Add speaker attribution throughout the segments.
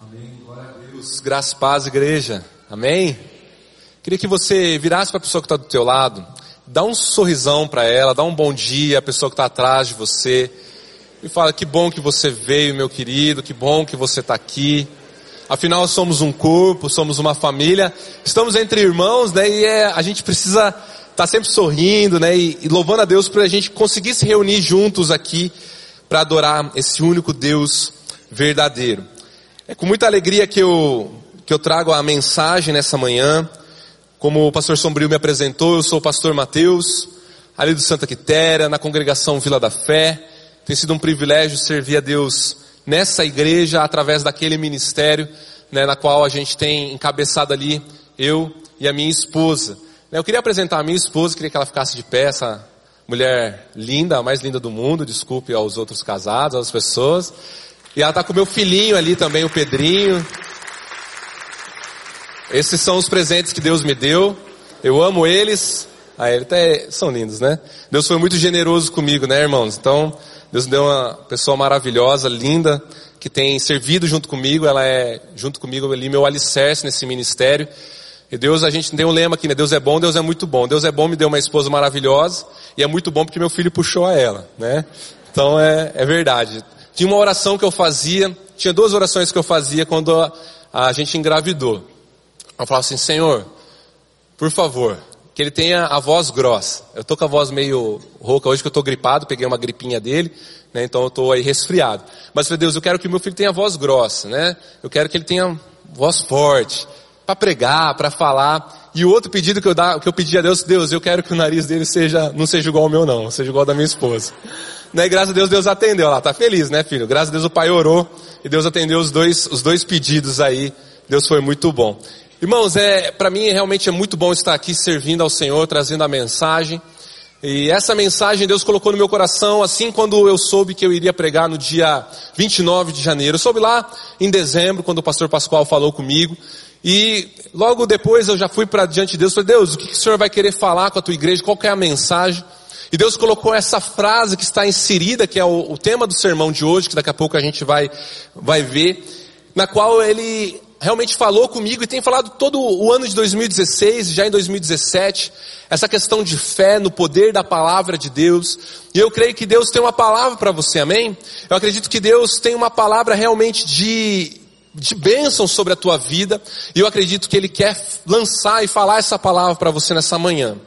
Speaker 1: Amém. Glória a Deus. Graça, paz, igreja. Amém. Queria que você virasse para a pessoa que está do teu lado, dá um sorrisão para ela, dá um bom dia à pessoa que está atrás de você e fala que bom que você veio, meu querido, que bom que você está aqui. Afinal, somos um corpo, somos uma família, estamos entre irmãos, né? E é, a gente precisa estar tá sempre sorrindo, né? E, e louvando a Deus para a gente conseguir se reunir juntos aqui para adorar esse único Deus verdadeiro. É com muita alegria que eu, que eu trago a mensagem nessa manhã. Como o pastor Sombrio me apresentou, eu sou o pastor Mateus, ali do Santa Quitéria, na congregação Vila da Fé. Tem sido um privilégio servir a Deus nessa igreja através daquele ministério, né, na qual a gente tem encabeçado ali eu e a minha esposa. Eu queria apresentar a minha esposa, queria que ela ficasse de pé, essa mulher linda, a mais linda do mundo, desculpe aos outros casados, às pessoas. E ela está com meu filhinho ali também, o Pedrinho. Esses são os presentes que Deus me deu. Eu amo eles. Ah, eles até são lindos, né? Deus foi muito generoso comigo, né, irmãos? Então, Deus me deu uma pessoa maravilhosa, linda, que tem servido junto comigo. Ela é, junto comigo, ali, meu alicerce nesse ministério. E Deus, a gente tem um lema aqui, né? Deus é bom, Deus é muito bom. Deus é bom, me deu uma esposa maravilhosa. E é muito bom porque meu filho puxou a ela, né? Então é, é verdade. Tinha uma oração que eu fazia, tinha duas orações que eu fazia quando a, a gente engravidou. Eu falava assim, Senhor, por favor, que ele tenha a voz grossa. Eu tô com a voz meio rouca hoje que eu tô gripado, peguei uma gripinha dele, né? Então eu tô aí resfriado. Mas, meu Deus, eu quero que meu filho tenha voz grossa, né? Eu quero que ele tenha voz forte, para pregar, para falar. E o outro pedido que eu, dá, que eu pedi a Deus, Deus, eu quero que o nariz dele seja, não seja igual ao meu não, seja igual ao da minha esposa. Né? Graças a Deus, Deus atendeu lá, tá feliz, né filho? Graças a Deus o pai orou e Deus atendeu os dois, os dois pedidos aí. Deus foi muito bom. Irmãos, é, para mim realmente é muito bom estar aqui servindo ao Senhor, trazendo a mensagem. E essa mensagem Deus colocou no meu coração assim quando eu soube que eu iria pregar no dia 29 de janeiro. Eu soube lá em dezembro, quando o pastor Pascoal falou comigo. E logo depois eu já fui para diante de Deus falei, Deus, o que, que o Senhor vai querer falar com a tua igreja? Qual é a mensagem? E Deus colocou essa frase que está inserida, que é o, o, tema do sermão de hoje, que daqui a pouco a gente vai, vai ver, na qual ele realmente falou comigo e tem falado todo o ano de 2016, já em 2017, essa questão de fé no poder da palavra de Deus. E eu creio que Deus tem uma palavra para você, amém? Eu acredito que Deus tem uma palavra realmente de de bênção sobre a tua vida, e eu acredito que Ele quer lançar e falar essa palavra para você nessa manhã.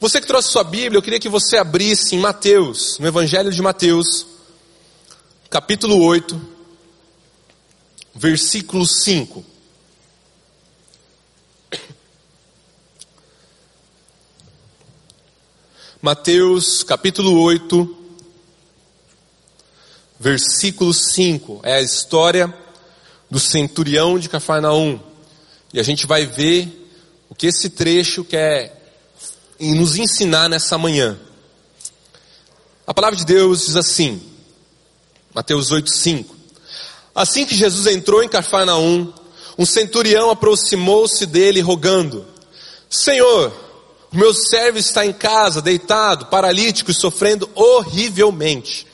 Speaker 1: Você que trouxe sua Bíblia, eu queria que você abrisse em Mateus, no Evangelho de Mateus, capítulo 8, versículo 5. Mateus capítulo 8, versículo 5. É a história do centurião de Cafarnaum. E a gente vai ver o que esse trecho quer nos ensinar nessa manhã. A palavra de Deus diz assim, Mateus 8,5. Assim que Jesus entrou em Cafarnaum, um centurião aproximou-se dele rogando, Senhor, o meu servo está em casa, deitado, paralítico e sofrendo horrivelmente.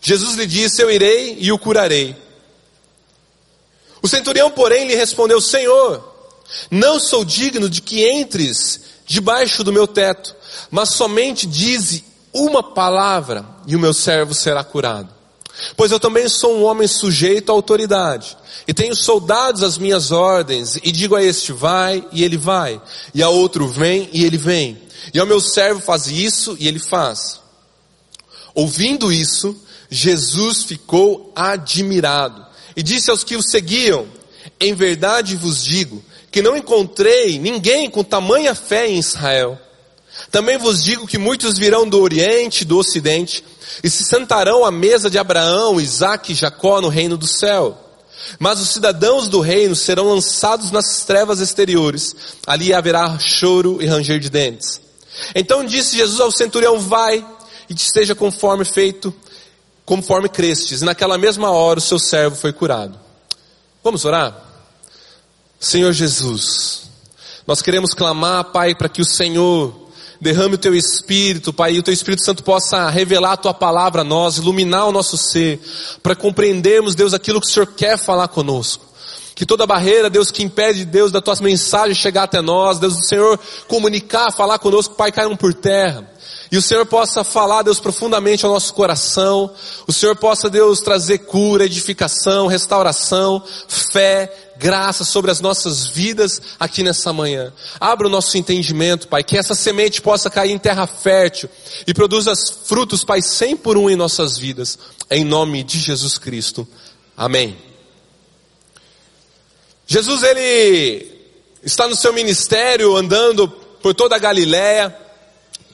Speaker 1: Jesus lhe disse, eu irei e o curarei. O centurião, porém, lhe respondeu: Senhor, não sou digno de que entres debaixo do meu teto, mas somente dize uma palavra e o meu servo será curado. Pois eu também sou um homem sujeito à autoridade, e tenho soldados às minhas ordens, e digo a este vai, e ele vai, e a outro vem, e ele vem, e ao meu servo faz isso, e ele faz. Ouvindo isso, Jesus ficou admirado e disse aos que o seguiam: Em verdade vos digo que não encontrei ninguém com tamanha fé em Israel. Também vos digo que muitos virão do Oriente e do Ocidente e se sentarão à mesa de Abraão, Isaque e Jacó no reino do céu. Mas os cidadãos do reino serão lançados nas trevas exteriores. Ali haverá choro e ranger de dentes. Então disse Jesus ao centurião: Vai e te seja conforme feito conforme crestes. E naquela mesma hora o seu servo foi curado. Vamos orar? Senhor Jesus, nós queremos clamar, Pai, para que o Senhor derrame o teu Espírito, Pai, e o teu Espírito Santo possa revelar a tua palavra a nós, iluminar o nosso ser, para compreendermos, Deus, aquilo que o Senhor quer falar conosco. Que toda barreira, Deus, que impede, Deus, da tua mensagem chegar até nós, Deus, do Senhor comunicar, falar conosco, Pai, caiam por terra. E o Senhor possa falar, Deus, profundamente ao nosso coração. O Senhor possa, Deus, trazer cura, edificação, restauração, fé, graça sobre as nossas vidas aqui nessa manhã. Abra o nosso entendimento, Pai, que essa semente possa cair em terra fértil e produza frutos, Pai, cem por um em nossas vidas. Em nome de Jesus Cristo. Amém. Jesus, ele está no seu ministério andando por toda a Galiléia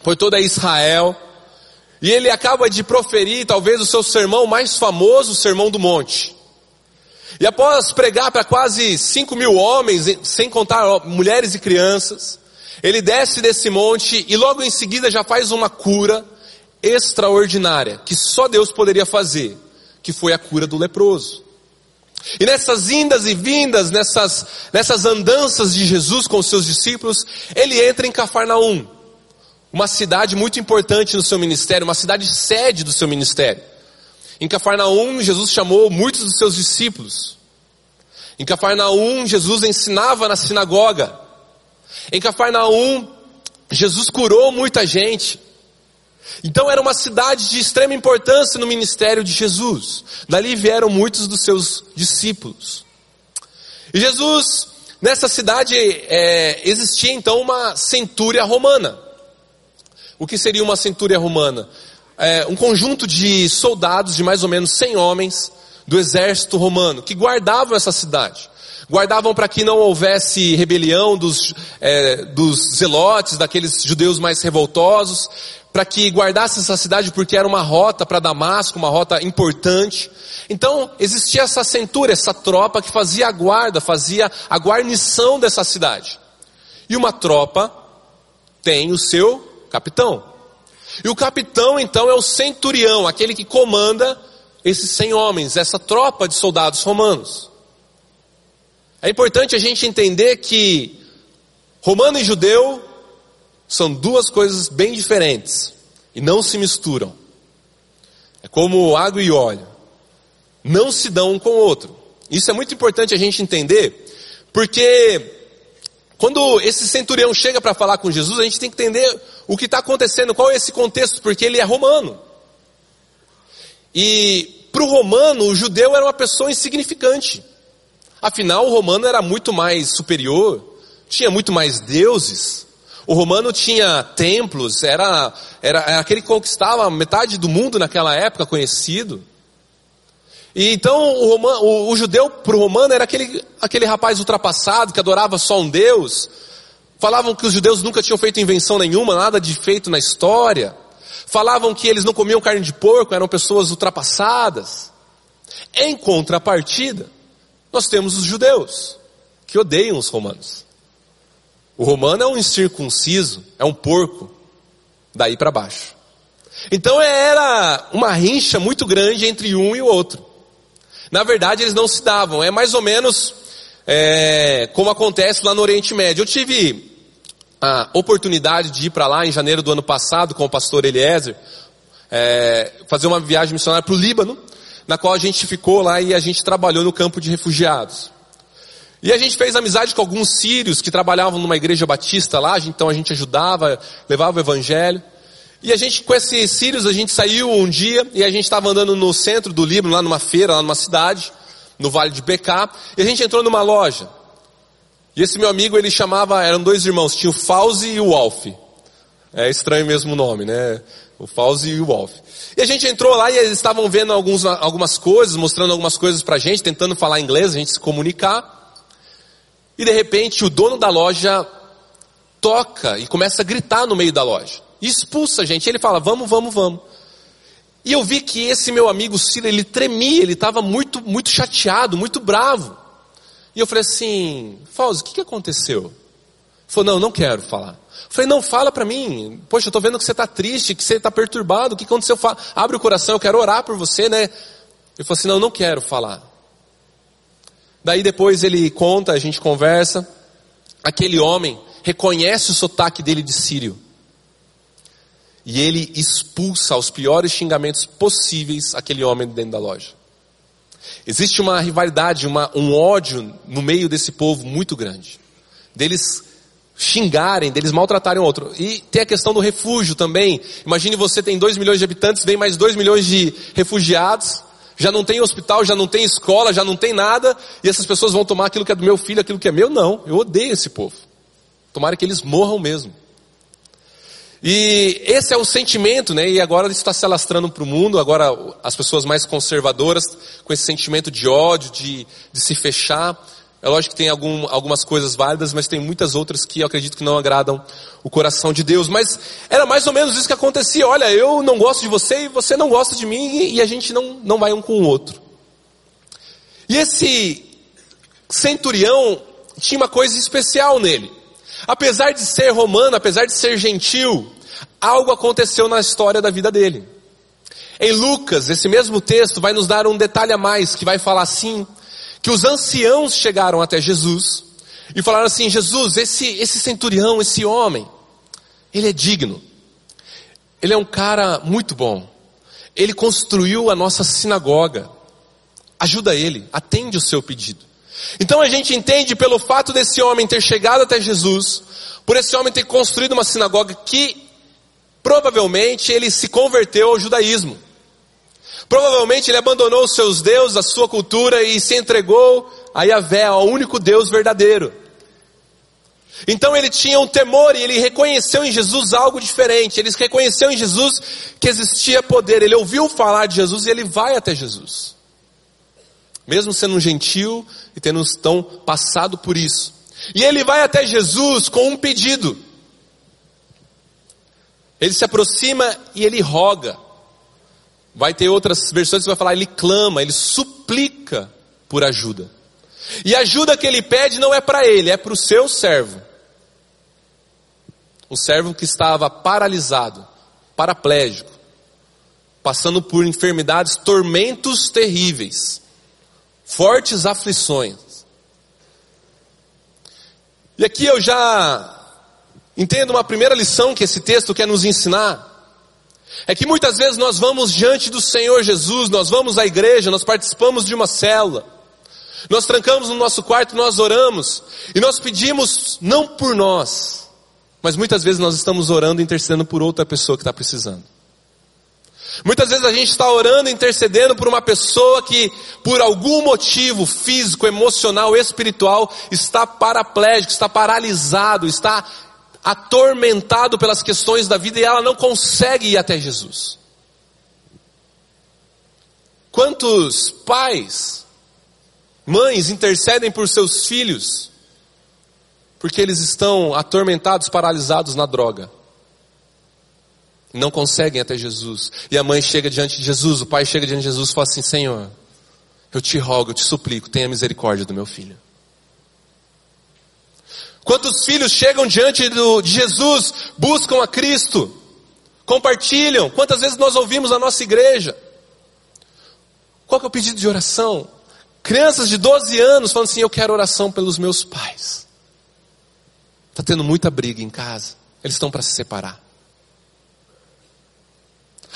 Speaker 1: por toda Israel. E ele acaba de proferir talvez o seu sermão mais famoso, o Sermão do Monte. E após pregar para quase 5 mil homens, sem contar mulheres e crianças, ele desce desse monte e logo em seguida já faz uma cura extraordinária, que só Deus poderia fazer, que foi a cura do leproso. E nessas indas e vindas, nessas, nessas andanças de Jesus com os seus discípulos, ele entra em Cafarnaum uma cidade muito importante no seu ministério, uma cidade sede do seu ministério. Em Cafarnaum, Jesus chamou muitos dos seus discípulos. Em Cafarnaum, Jesus ensinava na sinagoga. Em Cafarnaum, Jesus curou muita gente. Então era uma cidade de extrema importância no ministério de Jesus. Dali vieram muitos dos seus discípulos. E Jesus, nessa cidade, é, existia então uma centúria romana. O que seria uma centúria romana? É, um conjunto de soldados, de mais ou menos 100 homens, do exército romano, que guardavam essa cidade. Guardavam para que não houvesse rebelião dos, é, dos zelotes, daqueles judeus mais revoltosos, para que guardasse essa cidade porque era uma rota para Damasco, uma rota importante. Então existia essa centúria, essa tropa que fazia a guarda, fazia a guarnição dessa cidade. E uma tropa tem o seu capitão. E o capitão então é o centurião, aquele que comanda esses cem homens, essa tropa de soldados romanos. É importante a gente entender que romano e judeu são duas coisas bem diferentes e não se misturam. É como água e óleo. Não se dão um com o outro. Isso é muito importante a gente entender, porque quando esse centurião chega para falar com Jesus, a gente tem que entender o que está acontecendo, qual é esse contexto, porque ele é romano. E para o romano, o judeu era uma pessoa insignificante. Afinal, o romano era muito mais superior, tinha muito mais deuses. O romano tinha templos, era, era, era aquele que conquistava metade do mundo naquela época conhecido. E então o, romano, o, o judeu para o romano era aquele, aquele rapaz ultrapassado que adorava só um Deus. Falavam que os judeus nunca tinham feito invenção nenhuma, nada de feito na história. Falavam que eles não comiam carne de porco, eram pessoas ultrapassadas. Em contrapartida, nós temos os judeus, que odeiam os romanos. O romano é um incircunciso, é um porco, daí para baixo. Então era uma rincha muito grande entre um e o outro. Na verdade, eles não se davam. É mais ou menos é, como acontece lá no Oriente Médio. Eu tive a oportunidade de ir para lá em janeiro do ano passado com o pastor Eliezer, é, fazer uma viagem missionária para o Líbano, na qual a gente ficou lá e a gente trabalhou no campo de refugiados. E a gente fez amizade com alguns sírios que trabalhavam numa igreja batista lá, então a gente ajudava, levava o evangelho. E a gente, com esses sírios, a gente saiu um dia e a gente estava andando no centro do Líbano, lá numa feira, lá numa cidade, no Vale de Becá, e a gente entrou numa loja. E esse meu amigo, ele chamava, eram dois irmãos, tinha o Fauzi e o Wolf. É estranho mesmo o nome, né? O Fauzi e o Wolf. E a gente entrou lá e eles estavam vendo alguns, algumas coisas, mostrando algumas coisas pra gente, tentando falar inglês, a gente se comunicar. E de repente o dono da loja toca e começa a gritar no meio da loja expulsa a gente. Ele fala, vamos, vamos, vamos. E eu vi que esse meu amigo Ciro, ele tremia, ele estava muito, muito chateado, muito bravo. E eu falei assim, Fausto, o que, que aconteceu? Ele falou, não, não quero falar. Eu falei, não, fala para mim. Poxa, eu estou vendo que você está triste, que você está perturbado. O que aconteceu? Fala, abre o coração, eu quero orar por você, né? Ele falou assim, não, não quero falar. Daí depois ele conta, a gente conversa. Aquele homem reconhece o sotaque dele de sírio. E ele expulsa os piores xingamentos possíveis aquele homem dentro da loja. Existe uma rivalidade, uma, um ódio no meio desse povo muito grande. Deles xingarem, deles maltratarem o outro. E tem a questão do refúgio também. Imagine você tem 2 milhões de habitantes, vem mais 2 milhões de refugiados, já não tem hospital, já não tem escola, já não tem nada, e essas pessoas vão tomar aquilo que é do meu filho, aquilo que é meu? Não, eu odeio esse povo. Tomara que eles morram mesmo. E esse é o sentimento, né? E agora isso está se alastrando para o mundo. Agora as pessoas mais conservadoras, com esse sentimento de ódio, de, de se fechar. É lógico que tem algum, algumas coisas válidas, mas tem muitas outras que eu acredito que não agradam o coração de Deus. Mas era mais ou menos isso que acontecia. Olha, eu não gosto de você e você não gosta de mim e, a gente não, não vai um com o outro. E esse centurião tinha uma coisa especial nele. Apesar de ser romano, apesar de ser gentil, algo aconteceu na história da vida dele. Em Lucas, esse mesmo texto vai nos dar um detalhe a mais, que vai falar assim, que os anciãos chegaram até Jesus e falaram assim: Jesus, esse, esse centurião, esse homem, ele é digno. Ele é um cara muito bom. Ele construiu a nossa sinagoga. Ajuda ele, atende o seu pedido. Então a gente entende pelo fato desse homem ter chegado até Jesus, por esse homem ter construído uma sinagoga que provavelmente ele se converteu ao judaísmo. Provavelmente ele abandonou os seus deuses, a sua cultura e se entregou a Yahvé, ao único Deus verdadeiro. Então ele tinha um temor e ele reconheceu em Jesus algo diferente. Ele reconheceu em Jesus que existia poder. Ele ouviu falar de Jesus e ele vai até Jesus. Mesmo sendo um gentil e tendo tão passado por isso. E ele vai até Jesus com um pedido. Ele se aproxima e ele roga. Vai ter outras versões que vai falar, ele clama, ele suplica por ajuda. E a ajuda que ele pede não é para ele, é para o seu servo. Um servo que estava paralisado, paraplégico, passando por enfermidades, tormentos terríveis, fortes aflições. E aqui eu já entendo uma primeira lição que esse texto quer nos ensinar. É que muitas vezes nós vamos diante do Senhor Jesus, nós vamos à igreja, nós participamos de uma célula, nós trancamos no nosso quarto, nós oramos, e nós pedimos não por nós, mas muitas vezes nós estamos orando e intercedendo por outra pessoa que está precisando. Muitas vezes a gente está orando e intercedendo por uma pessoa que, por algum motivo físico, emocional, espiritual, está paraplégico, está paralisado, está atormentado pelas questões da vida e ela não consegue ir até Jesus. Quantos pais, mães intercedem por seus filhos porque eles estão atormentados, paralisados na droga? Não conseguem até Jesus. E a mãe chega diante de Jesus, o pai chega diante de Jesus e fala assim: Senhor, eu te rogo, eu te suplico, tenha misericórdia do meu filho. Quantos filhos chegam diante do, de Jesus, buscam a Cristo, compartilham? Quantas vezes nós ouvimos na nossa igreja? Qual que é o pedido de oração? Crianças de 12 anos falando assim: Eu quero oração pelos meus pais. Está tendo muita briga em casa. Eles estão para se separar.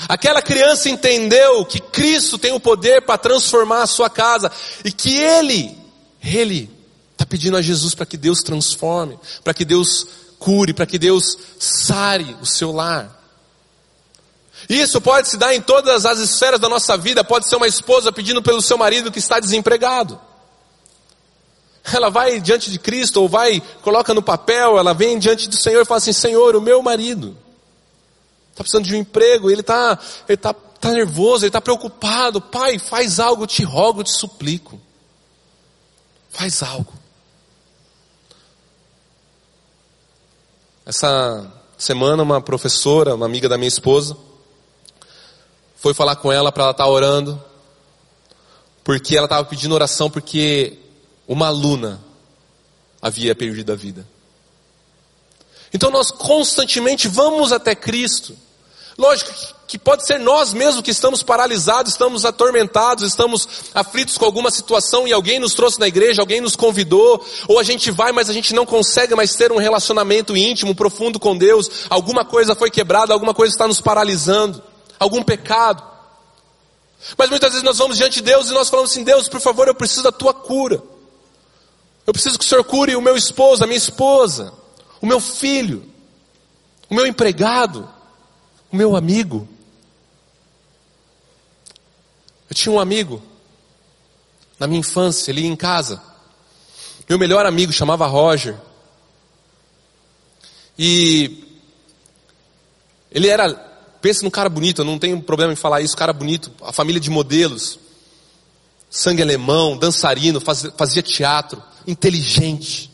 Speaker 1: Aquela criança entendeu que Cristo tem o poder para transformar a sua casa e que Ele, Ele pedindo a Jesus para que Deus transforme, para que Deus cure, para que Deus sare o seu lar. Isso pode se dar em todas as esferas da nossa vida. Pode ser uma esposa pedindo pelo seu marido que está desempregado. Ela vai diante de Cristo, ou vai, coloca no papel, ela vem diante do Senhor e fala assim: Senhor, o meu marido está precisando de um emprego, ele está ele tá, tá nervoso, ele está preocupado. Pai, faz algo, te rogo, te suplico. Faz algo. Essa semana, uma professora, uma amiga da minha esposa, foi falar com ela para ela estar tá orando, porque ela estava pedindo oração porque uma aluna havia perdido a vida. Então nós constantemente vamos até Cristo, Lógico que pode ser nós mesmos que estamos paralisados, estamos atormentados, estamos aflitos com alguma situação e alguém nos trouxe na igreja, alguém nos convidou, ou a gente vai, mas a gente não consegue mais ter um relacionamento íntimo, profundo com Deus, alguma coisa foi quebrada, alguma coisa está nos paralisando, algum pecado. Mas muitas vezes nós vamos diante de Deus e nós falamos assim: Deus, por favor, eu preciso da tua cura. Eu preciso que o Senhor cure o meu esposo, a minha esposa, o meu filho, o meu empregado, o meu amigo. Eu tinha um amigo na minha infância, ele em casa. Meu melhor amigo chamava Roger. E ele era, pensa num cara bonito, eu não tenho problema em falar isso, cara bonito, a família de modelos, sangue alemão, dançarino, fazia teatro, inteligente.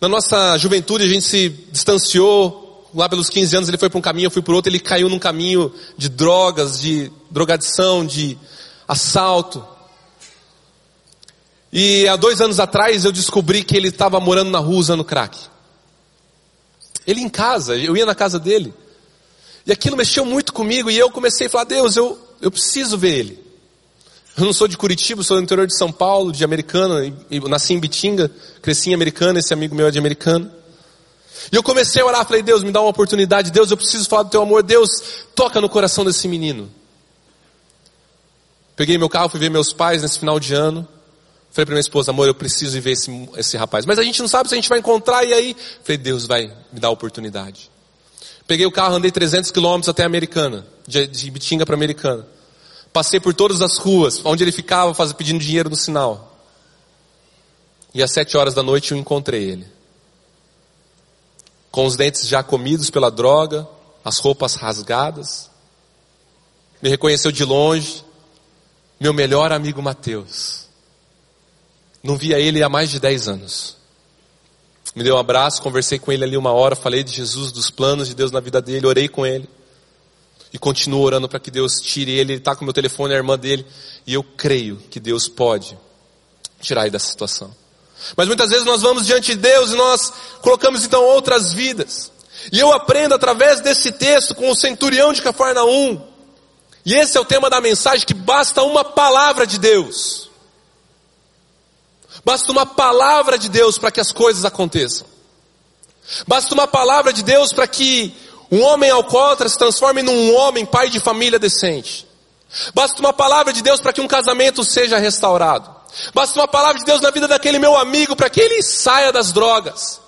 Speaker 1: Na nossa juventude a gente se distanciou, lá pelos 15 anos ele foi para um caminho, eu fui para outro, ele caiu num caminho de drogas, de drogadição, de assalto. E há dois anos atrás eu descobri que ele estava morando na rua usando crack. Ele em casa, eu ia na casa dele. E aquilo mexeu muito comigo e eu comecei a falar, Deus, eu, eu preciso ver ele. Eu não sou de Curitiba, sou do interior de São Paulo, de Americana, nasci em Bitinga, cresci em Americana, esse amigo meu é de Americana. E eu comecei a orar, falei, Deus, me dá uma oportunidade, Deus, eu preciso falar do teu amor, Deus, toca no coração desse menino. Peguei meu carro, fui ver meus pais nesse final de ano. Falei para minha esposa, amor, eu preciso ir ver esse, esse rapaz. Mas a gente não sabe se a gente vai encontrar, e aí, falei, Deus vai me dar a oportunidade. Peguei o carro, andei 300 quilômetros até Americana, de, de Bitinga para Americana. Passei por todas as ruas, onde ele ficava faz, pedindo dinheiro no sinal. E às sete horas da noite eu encontrei ele com os dentes já comidos pela droga, as roupas rasgadas. Me reconheceu de longe, meu melhor amigo Mateus. Não via ele há mais de dez anos. Me deu um abraço, conversei com ele ali uma hora, falei de Jesus, dos planos de Deus na vida dele, orei com ele. E continuo orando para que Deus tire ele. Ele está com meu telefone, a irmã dele. E eu creio que Deus pode tirar ele dessa situação. Mas muitas vezes nós vamos diante de Deus e nós colocamos então outras vidas. E eu aprendo através desse texto com o centurião de Cafarnaum. E esse é o tema da mensagem que basta uma palavra de Deus. Basta uma palavra de Deus para que as coisas aconteçam. Basta uma palavra de Deus para que um homem alcoólatra se transforme num homem pai de família decente. Basta uma palavra de Deus para que um casamento seja restaurado. Basta uma palavra de Deus na vida daquele meu amigo para que ele saia das drogas,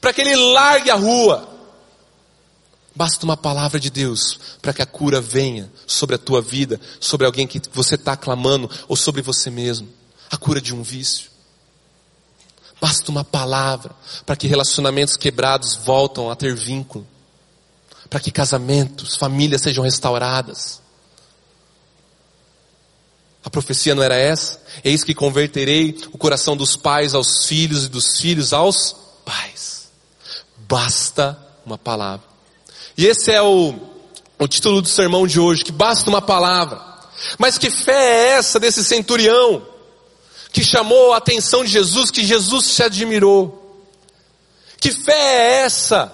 Speaker 1: para que ele largue a rua. Basta uma palavra de Deus para que a cura venha sobre a tua vida, sobre alguém que você está clamando ou sobre você mesmo. A cura de um vício. Basta uma palavra para que relacionamentos quebrados voltam a ter vínculo. Para que casamentos, famílias sejam restauradas. A profecia não era essa? Eis que converterei o coração dos pais aos filhos e dos filhos aos pais. Basta uma palavra. E esse é o, o título do sermão de hoje, que basta uma palavra. Mas que fé é essa desse centurião que chamou a atenção de Jesus, que Jesus se admirou? Que fé é essa?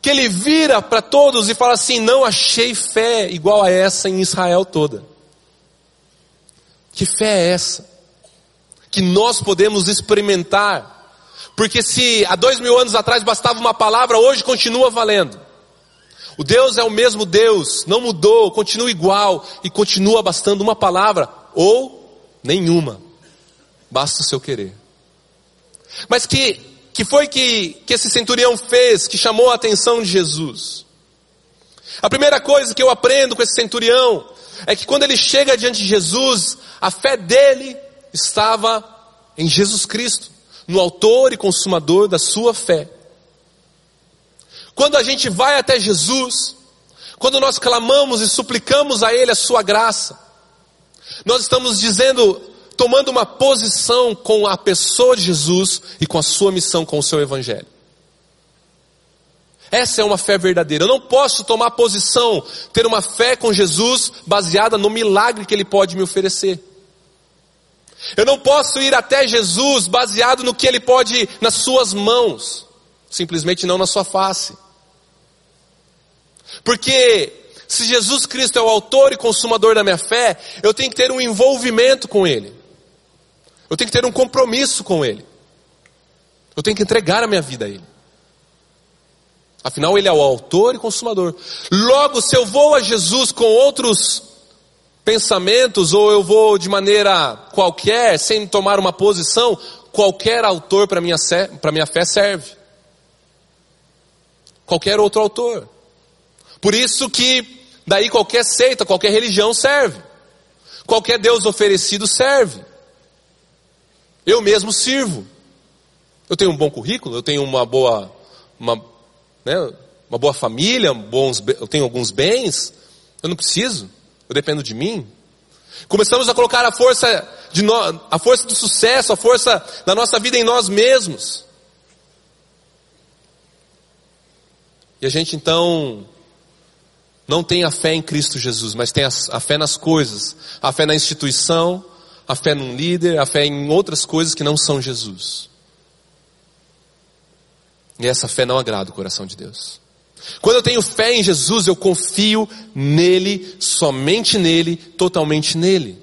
Speaker 1: Que ele vira para todos e fala assim: não achei fé igual a essa em Israel toda. Que fé é essa? Que nós podemos experimentar. Porque se há dois mil anos atrás bastava uma palavra, hoje continua valendo. O Deus é o mesmo Deus, não mudou, continua igual e continua bastando uma palavra ou nenhuma. Basta o seu querer. Mas que, que foi que, que esse centurião fez que chamou a atenção de Jesus? A primeira coisa que eu aprendo com esse centurião é que quando ele chega diante de Jesus, a fé dele estava em Jesus Cristo, no autor e consumador da sua fé. Quando a gente vai até Jesus, quando nós clamamos e suplicamos a Ele a sua graça, nós estamos dizendo, tomando uma posição com a pessoa de Jesus e com a sua missão, com o seu Evangelho. Essa é uma fé verdadeira. Eu não posso tomar posição, ter uma fé com Jesus baseada no milagre que Ele pode me oferecer. Eu não posso ir até Jesus baseado no que Ele pode nas suas mãos, simplesmente não na sua face. Porque se Jesus Cristo é o autor e consumador da minha fé, eu tenho que ter um envolvimento com Ele. Eu tenho que ter um compromisso com Ele. Eu tenho que entregar a minha vida a Ele. Afinal, Ele é o autor e consumador. Logo, se eu vou a Jesus com outros pensamentos, ou eu vou de maneira qualquer, sem tomar uma posição, qualquer autor para minha, minha fé serve. Qualquer outro autor. Por isso que daí qualquer seita, qualquer religião serve. Qualquer Deus oferecido serve. Eu mesmo sirvo. Eu tenho um bom currículo, eu tenho uma boa, uma, né, uma boa família, bons, eu tenho alguns bens. Eu não preciso. Eu dependo de mim. Começamos a colocar a força de no, a força do sucesso, a força da nossa vida em nós mesmos. E a gente então não tem a fé em Cristo Jesus, mas tem a, a fé nas coisas, a fé na instituição, a fé num líder, a fé em outras coisas que não são Jesus. E essa fé não agrada o coração de Deus. Quando eu tenho fé em Jesus, eu confio nele, somente nele, totalmente nele.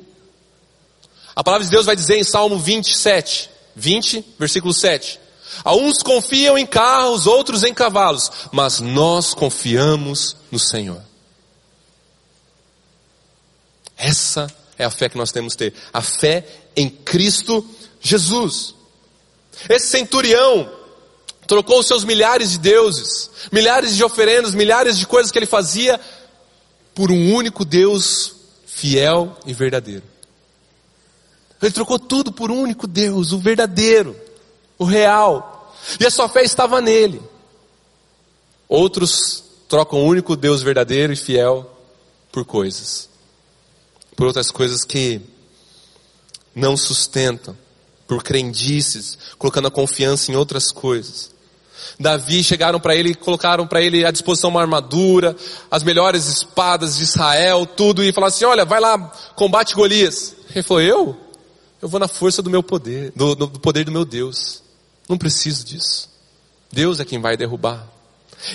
Speaker 1: A palavra de Deus vai dizer em Salmo 27, 20, versículo 7. A uns confiam em carros, outros em cavalos, mas nós confiamos no Senhor. Essa é a fé que nós temos que ter. A fé em Cristo Jesus. Esse centurião, trocou seus milhares de deuses, milhares de oferendas, milhares de coisas que ele fazia, por um único Deus fiel e verdadeiro. Ele trocou tudo por um único Deus, o verdadeiro, o real. E a sua fé estava nele. Outros trocam o único Deus verdadeiro e fiel por coisas. Por outras coisas que não sustentam, por crendices, colocando a confiança em outras coisas. Davi chegaram para ele colocaram para ele à disposição uma armadura, as melhores espadas de Israel, tudo, e falaram assim: olha, vai lá, combate Golias. Ele falou: eu? Eu vou na força do meu poder, do, do poder do meu Deus. Não preciso disso. Deus é quem vai derrubar.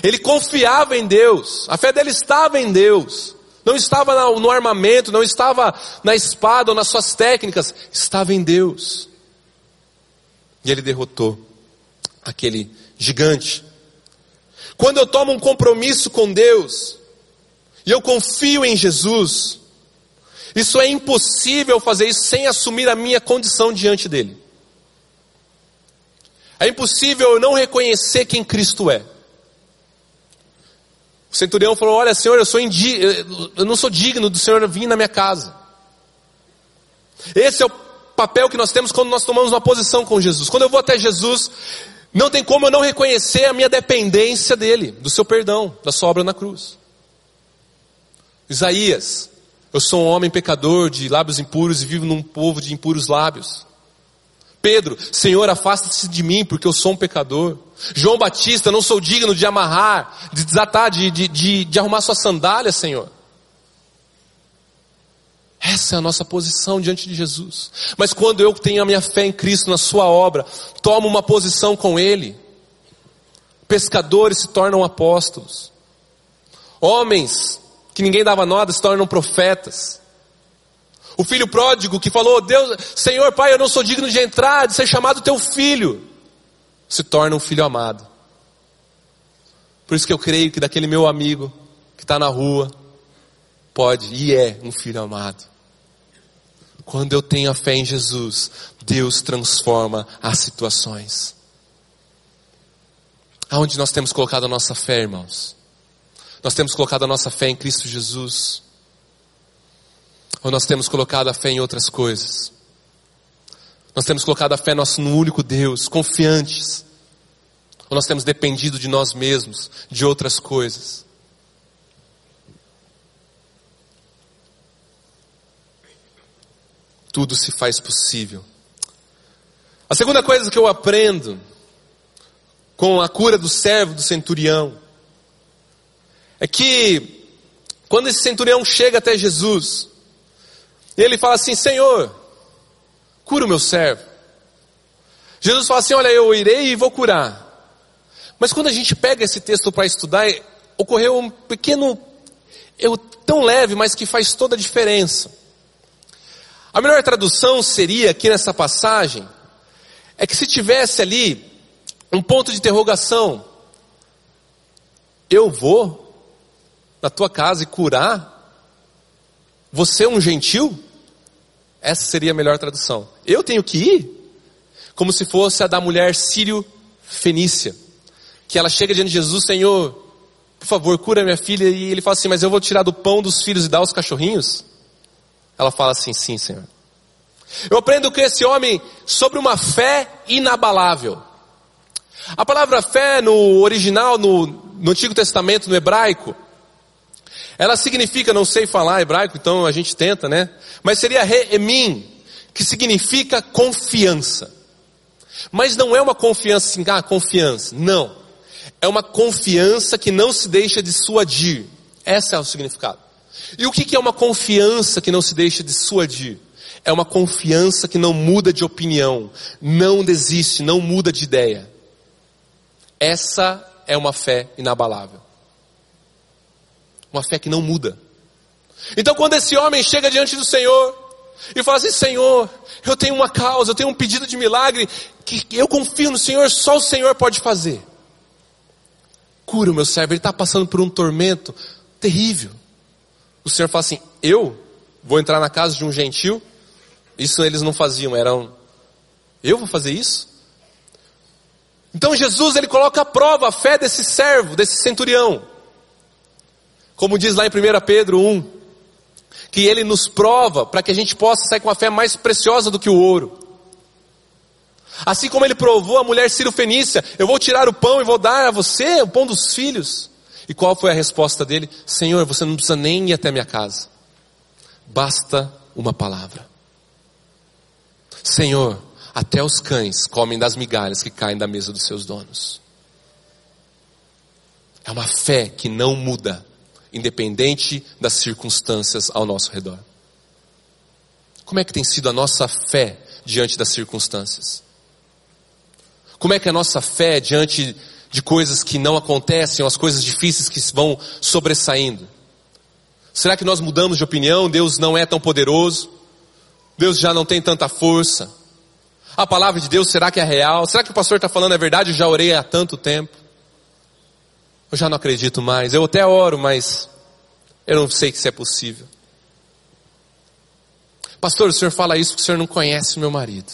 Speaker 1: Ele confiava em Deus, a fé dele estava em Deus. Não estava no armamento, não estava na espada ou nas suas técnicas, estava em Deus. E ele derrotou aquele gigante. Quando eu tomo um compromisso com Deus, e eu confio em Jesus, isso é impossível fazer isso sem assumir a minha condição diante dele. É impossível eu não reconhecer quem Cristo é. O centurião falou: Olha, Senhor, eu, sou indi eu não sou digno do Senhor vir na minha casa. Esse é o papel que nós temos quando nós tomamos uma posição com Jesus. Quando eu vou até Jesus, não tem como eu não reconhecer a minha dependência dele, do seu perdão, da sua obra na cruz. Isaías, eu sou um homem pecador de lábios impuros e vivo num povo de impuros lábios. Pedro, Senhor, afasta-se de mim, porque eu sou um pecador. João Batista, não sou digno de amarrar, de desatar, de, de, de, de arrumar sua sandália, Senhor. Essa é a nossa posição diante de Jesus. Mas quando eu tenho a minha fé em Cristo, na Sua obra, tomo uma posição com Ele, pescadores se tornam apóstolos, homens que ninguém dava nada se tornam profetas. O filho pródigo que falou, Deus, Senhor Pai, eu não sou digno de entrar, de ser chamado teu filho, se torna um filho amado. Por isso que eu creio que daquele meu amigo que está na rua, pode e é um filho amado. Quando eu tenho a fé em Jesus, Deus transforma as situações. Aonde nós temos colocado a nossa fé, irmãos? Nós temos colocado a nossa fé em Cristo Jesus? Ou nós temos colocado a fé em outras coisas? Nós temos colocado a fé nosso no único Deus, confiantes? Ou nós temos dependido de nós mesmos, de outras coisas? Tudo se faz possível. A segunda coisa que eu aprendo com a cura do servo do centurião é que quando esse centurião chega até Jesus, ele fala assim: Senhor, cura o meu servo. Jesus fala assim: Olha, eu irei e vou curar. Mas quando a gente pega esse texto para estudar, ocorreu um pequeno tão leve, mas que faz toda a diferença. A melhor tradução seria aqui nessa passagem é que se tivesse ali um ponto de interrogação, eu vou na tua casa e curar? Você é um gentil? Essa seria a melhor tradução. Eu tenho que ir? Como se fosse a da mulher sírio-fenícia. Que ela chega diante de Jesus, Senhor, por favor, cura minha filha. E ele fala assim, mas eu vou tirar do pão dos filhos e dar aos cachorrinhos? Ela fala assim, sim, Senhor. Eu aprendo com esse homem sobre uma fé inabalável. A palavra fé no original, no, no Antigo Testamento, no hebraico, ela significa, não sei falar hebraico, então a gente tenta, né? Mas seria re'emim, que significa confiança. Mas não é uma confiança assim, ah, confiança. Não. É uma confiança que não se deixa dissuadir. Esse é o significado. E o que é uma confiança que não se deixa dissuadir? É uma confiança que não muda de opinião, não desiste, não muda de ideia. Essa é uma fé inabalável. Uma fé que não muda. Então quando esse homem chega diante do Senhor e fala assim, Senhor, eu tenho uma causa, eu tenho um pedido de milagre que eu confio no Senhor, só o Senhor pode fazer. Cura o meu servo, ele está passando por um tormento terrível. O Senhor fala assim, eu vou entrar na casa de um gentil isso eles não faziam, eram. Eu vou fazer isso? Então Jesus ele coloca à prova a fé desse servo, desse centurião. Como diz lá em 1 Pedro 1, que ele nos prova para que a gente possa sair com a fé mais preciosa do que o ouro. Assim como ele provou a mulher Ciro Fenícia, eu vou tirar o pão e vou dar a você o pão dos filhos. E qual foi a resposta dele? Senhor, você não precisa nem ir até minha casa. Basta uma palavra. Senhor, até os cães comem das migalhas que caem da mesa dos seus donos. É uma fé que não muda, independente das circunstâncias ao nosso redor. Como é que tem sido a nossa fé diante das circunstâncias? Como é que a nossa fé diante de coisas que não acontecem, ou as coisas difíceis que vão sobressaindo? Será que nós mudamos de opinião? Deus não é tão poderoso? Deus já não tem tanta força. A palavra de Deus será que é real? Será que o pastor está falando a verdade? Eu já orei há tanto tempo. Eu já não acredito mais. Eu até oro, mas eu não sei que isso é possível. Pastor, o senhor fala isso porque o senhor não conhece o meu marido.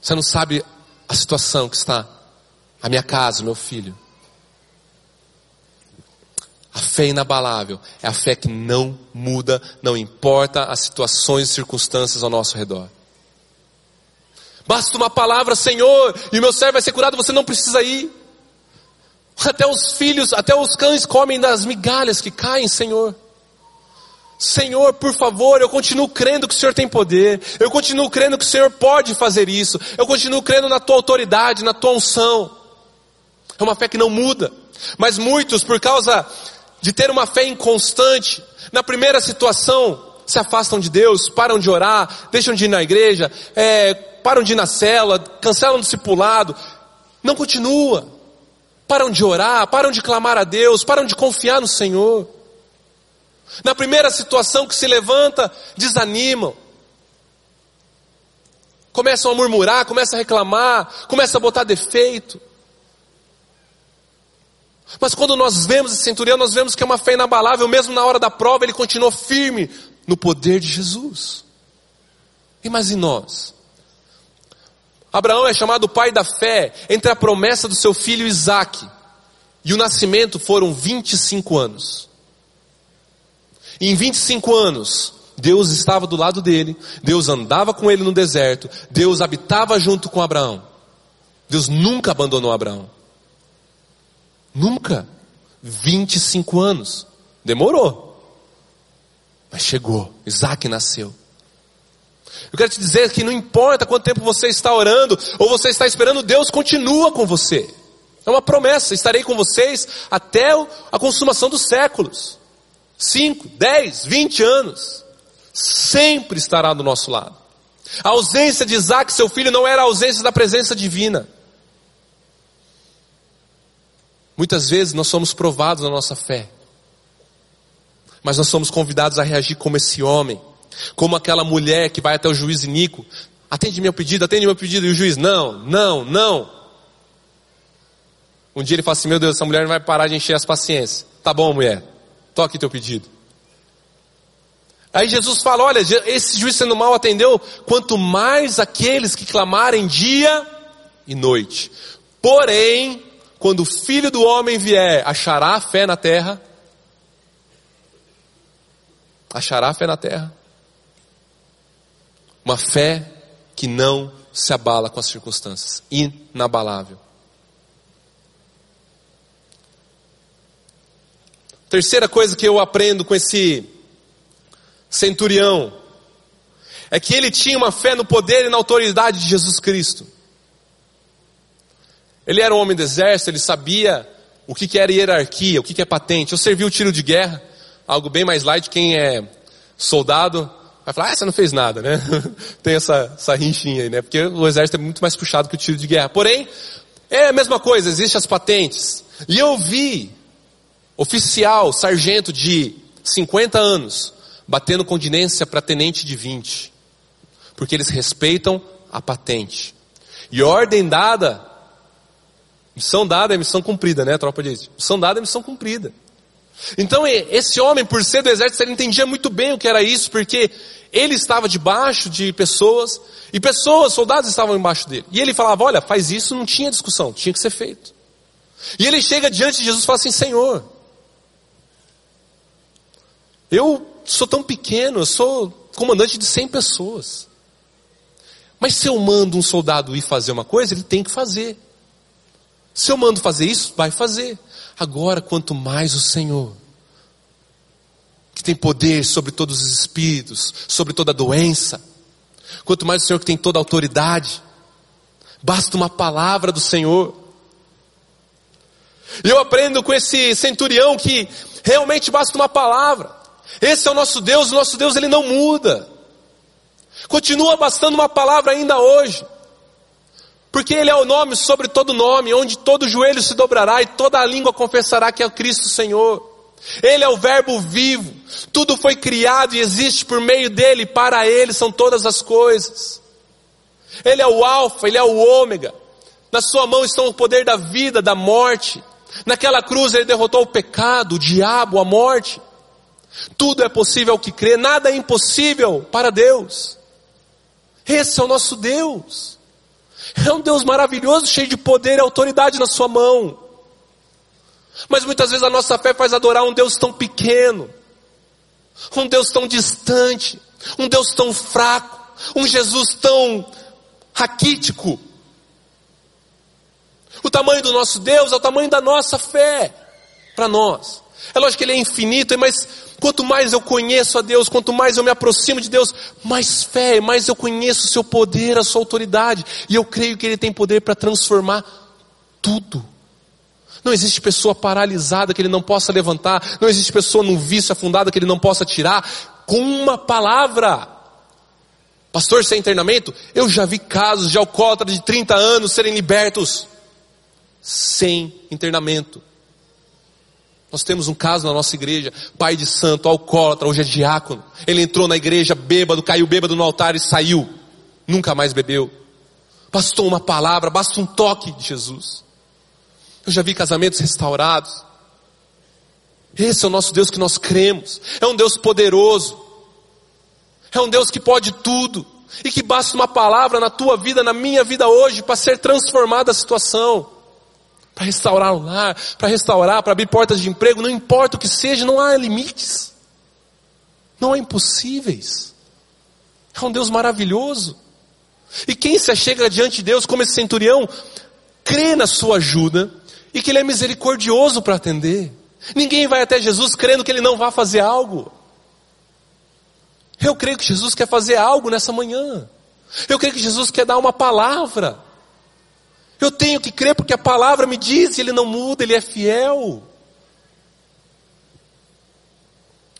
Speaker 1: Você não sabe a situação que está a minha casa, o meu filho. A fé inabalável é a fé que não muda, não importa as situações e circunstâncias ao nosso redor. Basta uma palavra, Senhor, e o meu servo vai ser curado, você não precisa ir. Até os filhos, até os cães comem das migalhas que caem, Senhor. Senhor, por favor, eu continuo crendo que o Senhor tem poder. Eu continuo crendo que o Senhor pode fazer isso. Eu continuo crendo na tua autoridade, na tua unção. É uma fé que não muda. Mas muitos, por causa de ter uma fé inconstante. Na primeira situação, se afastam de Deus, param de orar, deixam de ir na igreja, é, param de ir na cela, cancelam o discipulado. Não continua. Param de orar, param de clamar a Deus, param de confiar no Senhor. Na primeira situação que se levanta, desanimam. Começam a murmurar, começam a reclamar, começam a botar defeito. Mas quando nós vemos esse centurião, nós vemos que é uma fé inabalável, mesmo na hora da prova, ele continuou firme no poder de Jesus. E mas e nós? Abraão é chamado pai da fé entre a promessa do seu filho Isaac e o nascimento foram 25 anos. E em 25 anos, Deus estava do lado dele, Deus andava com ele no deserto, Deus habitava junto com Abraão. Deus nunca abandonou Abraão. Nunca. 25 anos. Demorou. Mas chegou. Isaac nasceu. Eu quero te dizer que não importa quanto tempo você está orando ou você está esperando, Deus continua com você. É uma promessa, estarei com vocês até a consumação dos séculos. 5, 10, 20 anos. Sempre estará do nosso lado. A ausência de Isaac, seu filho, não era a ausência da presença divina. Muitas vezes nós somos provados na nossa fé, mas nós somos convidados a reagir como esse homem, como aquela mulher que vai até o juiz Nico, atende meu pedido, atende meu pedido, e o juiz, não, não, não. Um dia ele fala assim, meu Deus, essa mulher não vai parar de encher as paciências. Tá bom, mulher, toque teu pedido. Aí Jesus fala, olha, esse juiz sendo mal atendeu, quanto mais aqueles que clamarem dia e noite. Porém, quando o filho do homem vier, achará fé na terra? Achará fé na terra? Uma fé que não se abala com as circunstâncias, inabalável. Terceira coisa que eu aprendo com esse centurião é que ele tinha uma fé no poder e na autoridade de Jesus Cristo. Ele era um homem do exército, ele sabia o que, que era hierarquia, o que, que é patente. Eu servi o tiro de guerra, algo bem mais light. Quem é soldado vai falar, ah, você não fez nada, né? Tem essa, essa rinchinha aí, né? Porque o exército é muito mais puxado que o tiro de guerra. Porém, é a mesma coisa, existem as patentes. E eu vi oficial, sargento de 50 anos, batendo continência para tenente de 20. Porque eles respeitam a patente. E ordem dada Missão dada é missão cumprida, né, tropa de elite? Missão dada é missão cumprida. Então, esse homem, por ser do exército, ele entendia muito bem o que era isso, porque ele estava debaixo de pessoas, e pessoas, soldados estavam embaixo dele. E ele falava, olha, faz isso, não tinha discussão, tinha que ser feito. E ele chega diante de Jesus e fala assim, Senhor, eu sou tão pequeno, eu sou comandante de 100 pessoas. Mas se eu mando um soldado ir fazer uma coisa, ele tem que fazer. Se eu mando fazer isso, vai fazer. Agora, quanto mais o Senhor, que tem poder sobre todos os espíritos, sobre toda doença, quanto mais o Senhor que tem toda autoridade, basta uma palavra do Senhor. Eu aprendo com esse centurião que realmente basta uma palavra. Esse é o nosso Deus, o nosso Deus ele não muda. Continua bastando uma palavra ainda hoje. Porque Ele é o nome sobre todo nome, onde todo joelho se dobrará e toda língua confessará que é Cristo Senhor. Ele é o Verbo vivo, tudo foi criado e existe por meio dele, para Ele são todas as coisas. Ele é o Alfa, Ele é o Ômega. Na Sua mão está o poder da vida, da morte. Naquela cruz Ele derrotou o pecado, o diabo, a morte. Tudo é possível ao que crê, nada é impossível para Deus. Esse é o nosso Deus. É um Deus maravilhoso, cheio de poder e autoridade na sua mão. Mas muitas vezes a nossa fé faz adorar um Deus tão pequeno, um Deus tão distante, um Deus tão fraco, um Jesus tão raquítico. O tamanho do nosso Deus é o tamanho da nossa fé para nós. É lógico que Ele é infinito, mas Quanto mais eu conheço a Deus, quanto mais eu me aproximo de Deus, mais fé, mais eu conheço o seu poder, a sua autoridade. E eu creio que Ele tem poder para transformar tudo. Não existe pessoa paralisada que Ele não possa levantar. Não existe pessoa num vício afundada que Ele não possa tirar. Com uma palavra. Pastor, sem internamento? Eu já vi casos de alcoólatras de 30 anos serem libertos. Sem internamento. Nós temos um caso na nossa igreja, pai de santo, alcoólatra, hoje é diácono. Ele entrou na igreja bêbado, caiu bêbado no altar e saiu. Nunca mais bebeu. Bastou uma palavra, basta um toque de Jesus. Eu já vi casamentos restaurados. Esse é o nosso Deus que nós cremos. É um Deus poderoso. É um Deus que pode tudo. E que basta uma palavra na tua vida, na minha vida hoje, para ser transformada a situação para restaurar o lar, para restaurar, para abrir portas de emprego, não importa o que seja, não há limites. Não há impossíveis. É um Deus maravilhoso. E quem se achega diante de Deus como esse centurião, crê na sua ajuda e que Ele é misericordioso para atender. Ninguém vai até Jesus crendo que Ele não vai fazer algo. Eu creio que Jesus quer fazer algo nessa manhã. Eu creio que Jesus quer dar uma palavra. Eu tenho que crer porque a palavra me diz, ele não muda, ele é fiel.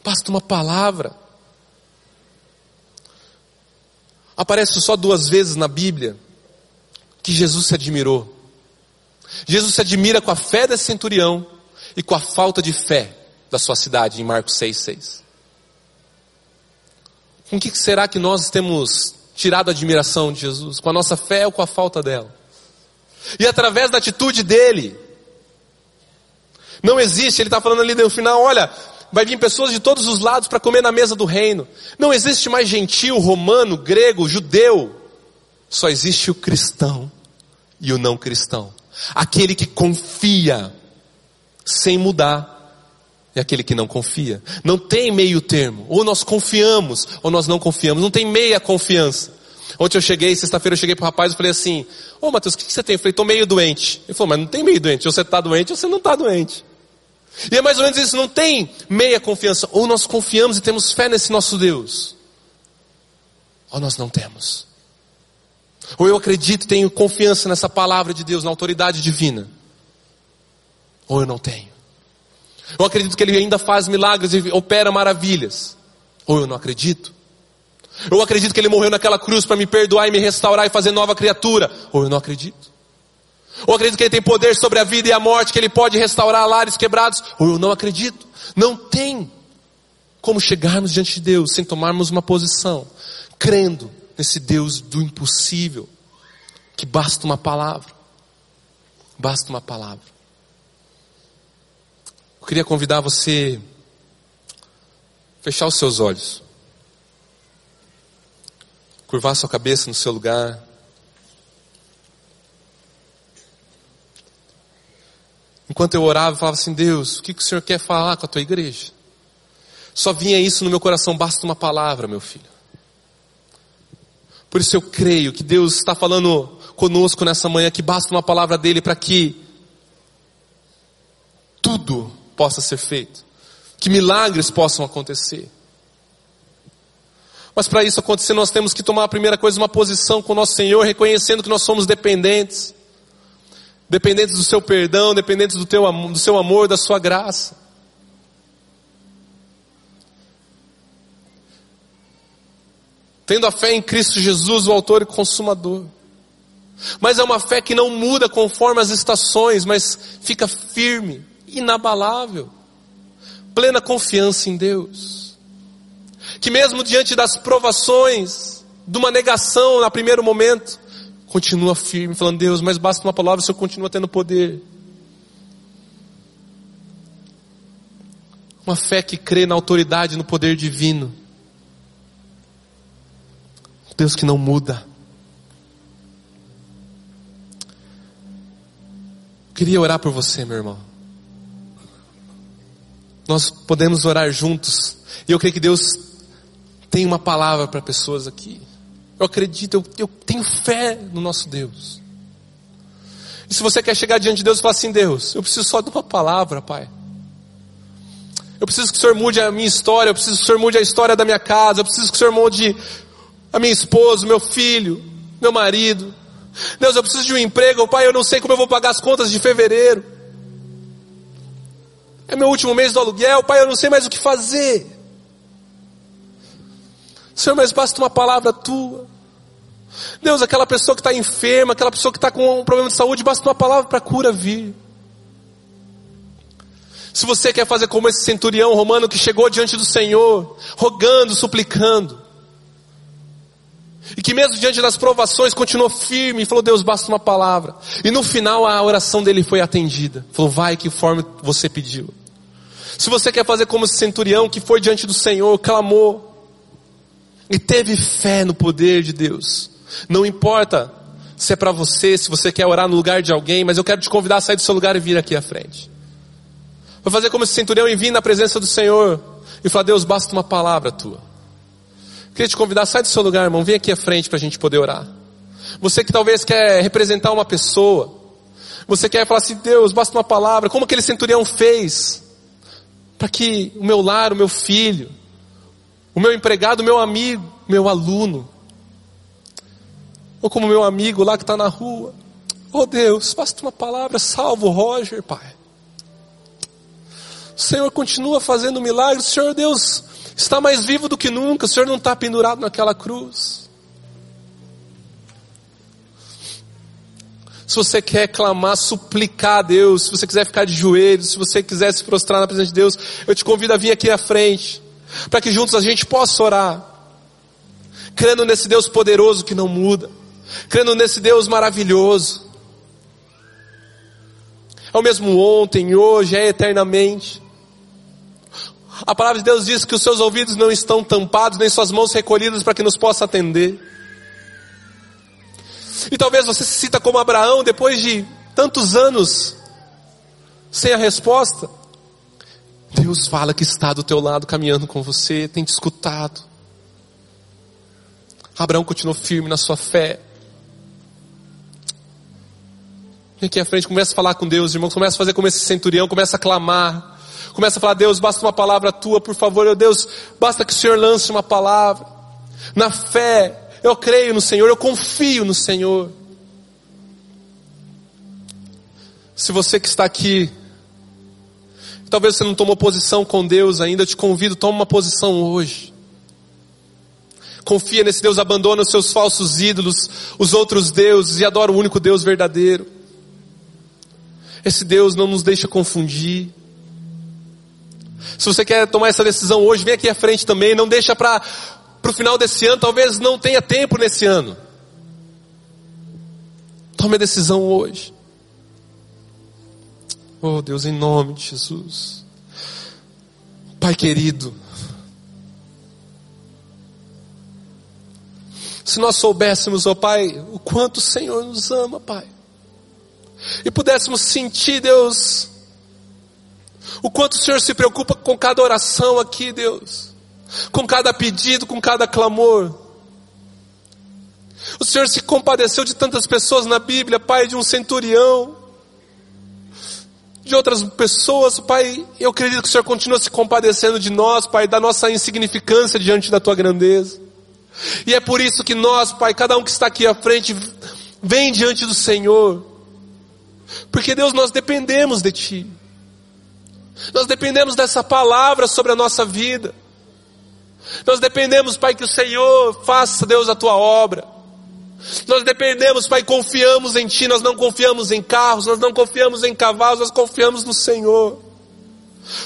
Speaker 1: Basta uma palavra. Aparece só duas vezes na Bíblia que Jesus se admirou. Jesus se admira com a fé desse centurião e com a falta de fé da sua cidade, em Marcos 6,6. Com o que será que nós temos tirado a admiração de Jesus? Com a nossa fé ou com a falta dela? E através da atitude dele, não existe, ele está falando ali no final, olha, vai vir pessoas de todos os lados para comer na mesa do reino. Não existe mais gentil, romano, grego, judeu. Só existe o cristão e o não cristão. Aquele que confia sem mudar e aquele que não confia. Não tem meio termo. Ou nós confiamos ou nós não confiamos. Não tem meia confiança. Ontem eu cheguei, sexta-feira eu cheguei pro rapaz e falei assim, ô Matheus, o que, que você tem? Eu falei, tô meio doente. Ele falou, mas não tem meio doente. Ou você está doente ou você não está doente. E é mais ou menos isso, não tem meia confiança. Ou nós confiamos e temos fé nesse nosso Deus. Ou nós não temos. Ou eu acredito, tenho confiança nessa palavra de Deus, na autoridade divina. Ou eu não tenho. Eu acredito que Ele ainda faz milagres e opera maravilhas. Ou eu não acredito. Eu acredito que Ele morreu naquela cruz para me perdoar e me restaurar e fazer nova criatura. Ou eu não acredito. Ou acredito que Ele tem poder sobre a vida e a morte, que Ele pode restaurar lares quebrados. Ou eu não acredito. Não tem como chegarmos diante de Deus sem tomarmos uma posição, crendo nesse Deus do impossível, que basta uma palavra. Basta uma palavra. Eu queria convidar você a fechar os seus olhos, curvar sua cabeça no seu lugar. Enquanto eu orava, eu falava assim: Deus, o que, que o Senhor quer falar com a tua igreja? Só vinha isso no meu coração, basta uma palavra, meu filho. Por isso eu creio que Deus está falando conosco nessa manhã, que basta uma palavra dele para que tudo possa ser feito, que milagres possam acontecer. Mas para isso acontecer, nós temos que tomar a primeira coisa, uma posição com o nosso Senhor, reconhecendo que nós somos dependentes dependentes do seu perdão, dependentes do, teu, do seu amor, da sua graça. Tendo a fé em Cristo Jesus, o autor e consumador. Mas é uma fé que não muda conforme as estações, mas fica firme, inabalável, plena confiança em Deus. Que mesmo diante das provações, de uma negação no primeiro momento, continua firme, falando, Deus, mas basta uma palavra, o Senhor continua tendo poder. Uma fé que crê na autoridade, no poder divino. Deus que não muda. Queria orar por você, meu irmão. Nós podemos orar juntos. E eu creio que Deus tem uma palavra para pessoas aqui. Eu acredito, eu, eu tenho fé no nosso Deus. E se você quer chegar diante de Deus e falar assim, Deus, eu preciso só de uma palavra, Pai. Eu preciso que o Senhor mude a minha história, eu preciso que o Senhor mude a história da minha casa, eu preciso que o Senhor mude a minha esposa, meu filho, meu marido. Deus, eu preciso de um emprego, Pai, eu não sei como eu vou pagar as contas de fevereiro. É meu último mês do aluguel, Pai, eu não sei mais o que fazer. Senhor, mas basta uma palavra tua. Deus, aquela pessoa que está enferma, aquela pessoa que está com um problema de saúde, basta uma palavra para a cura vir. Se você quer fazer como esse centurião romano que chegou diante do Senhor, rogando, suplicando, e que mesmo diante das provações continuou firme e falou: Deus, basta uma palavra. E no final a oração dele foi atendida. Falou: Vai que forma você pediu. Se você quer fazer como esse centurião que foi diante do Senhor, clamou, e teve fé no poder de Deus. Não importa se é para você, se você quer orar no lugar de alguém, mas eu quero te convidar a sair do seu lugar e vir aqui à frente. Vou fazer como esse centurião e vir na presença do Senhor e falar: Deus, basta uma palavra tua. Queria te convidar, sai do seu lugar, irmão, vem aqui à frente para a gente poder orar. Você que talvez quer representar uma pessoa, você quer falar assim: Deus, basta uma palavra, como aquele centurião fez, para que o meu lar, o meu filho, o meu empregado, meu amigo, meu aluno, ou como meu amigo lá que está na rua. Oh Deus, basta uma palavra, salvo Roger, Pai. O Senhor continua fazendo milagres, o Senhor Deus está mais vivo do que nunca, o Senhor não está pendurado naquela cruz. Se você quer clamar, suplicar a Deus, se você quiser ficar de joelhos, se você quiser se prostrar na presença de Deus, eu te convido a vir aqui à frente, para que juntos a gente possa orar, crendo nesse Deus poderoso que não muda, crendo nesse Deus maravilhoso. É o mesmo ontem, hoje, é eternamente. A palavra de Deus diz que os seus ouvidos não estão tampados, nem suas mãos recolhidas para que nos possa atender. E talvez você se sinta como Abraão depois de tantos anos sem a resposta. Deus fala que está do teu lado caminhando com você, tem te escutado. Abraão continuou firme na sua fé. Vem aqui à frente, começa a falar com Deus, irmão, começa a fazer como esse centurião, começa a clamar. Começa a falar, Deus, basta uma palavra tua, por favor, meu Deus, basta que o Senhor lance uma palavra. Na fé, eu creio no Senhor, eu confio no Senhor. Se você que está aqui, talvez você não tomou posição com Deus ainda, eu te convido, toma uma posição hoje. Confia nesse Deus, abandona os seus falsos ídolos, os outros deuses e adora o único Deus verdadeiro. Esse Deus não nos deixa confundir. Se você quer tomar essa decisão hoje, vem aqui à frente também, não deixa para para o final desse ano, talvez não tenha tempo nesse ano. Tome a decisão hoje. Oh Deus, em nome de Jesus. Pai querido, se nós soubéssemos, ó oh Pai, o quanto o Senhor nos ama, Pai, e pudéssemos sentir, Deus, o quanto o Senhor se preocupa com cada oração aqui, Deus com cada pedido, com cada clamor. O Senhor se compadeceu de tantas pessoas na Bíblia, Pai, de um centurião, de outras pessoas, Pai. Eu acredito que o Senhor continua se compadecendo de nós, Pai, da nossa insignificância diante da Tua grandeza. E é por isso que nós, Pai, cada um que está aqui à frente, vem diante do Senhor. Porque Deus, nós dependemos de Ti. Nós dependemos dessa palavra sobre a nossa vida. Nós dependemos, Pai, que o Senhor faça, Deus, a tua obra. Nós dependemos, Pai, confiamos em Ti, nós não confiamos em carros, nós não confiamos em cavalos, nós confiamos no Senhor.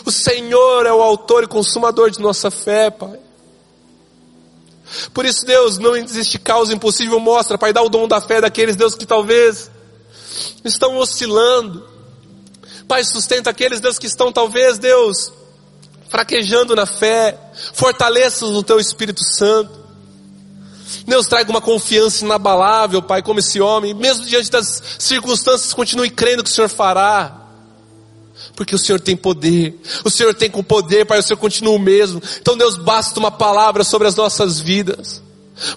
Speaker 1: O Senhor é o autor e consumador de nossa fé, Pai. Por isso, Deus, não existe causa impossível, mostra, Pai, dá o dom da fé daqueles, Deus, que talvez estão oscilando. Pai, sustenta aqueles, Deus, que estão talvez, Deus, fraquejando na fé, fortaleça no teu Espírito Santo. Deus traga uma confiança inabalável, Pai, como esse homem, mesmo diante das circunstâncias, continue crendo que o Senhor fará. Porque o Senhor tem poder, o Senhor tem com poder, Pai, o Senhor continua o mesmo. Então, Deus, basta uma palavra sobre as nossas vidas.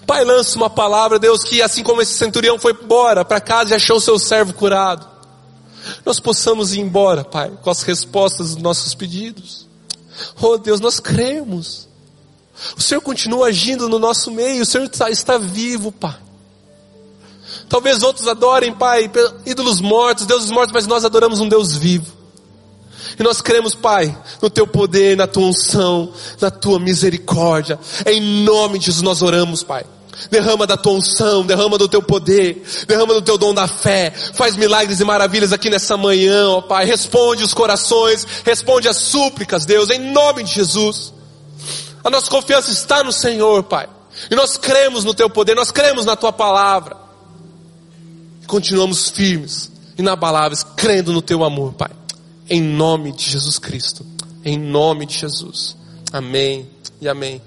Speaker 1: Pai, lança uma palavra, Deus, que assim como esse centurião foi embora para casa e achou o seu servo curado, nós possamos ir embora, Pai, com as respostas dos nossos pedidos. Oh Deus, nós cremos. O Senhor continua agindo no nosso meio, o Senhor está, está vivo, Pai. Talvez outros adorem, Pai, ídolos mortos, deuses mortos, mas nós adoramos um Deus vivo. E nós cremos, Pai, no Teu poder, na Tua unção, na Tua misericórdia. Em nome de Jesus nós oramos, Pai. Derrama da tua unção, derrama do teu poder, derrama do teu dom da fé. Faz milagres e maravilhas aqui nessa manhã, ó Pai. Responde os corações, responde as súplicas, Deus, em nome de Jesus. A nossa confiança está no Senhor, Pai. E nós cremos no teu poder, nós cremos na tua palavra. E continuamos firmes, inabaláveis, crendo no teu amor, Pai. Em nome de Jesus Cristo. Em nome de Jesus. Amém e amém.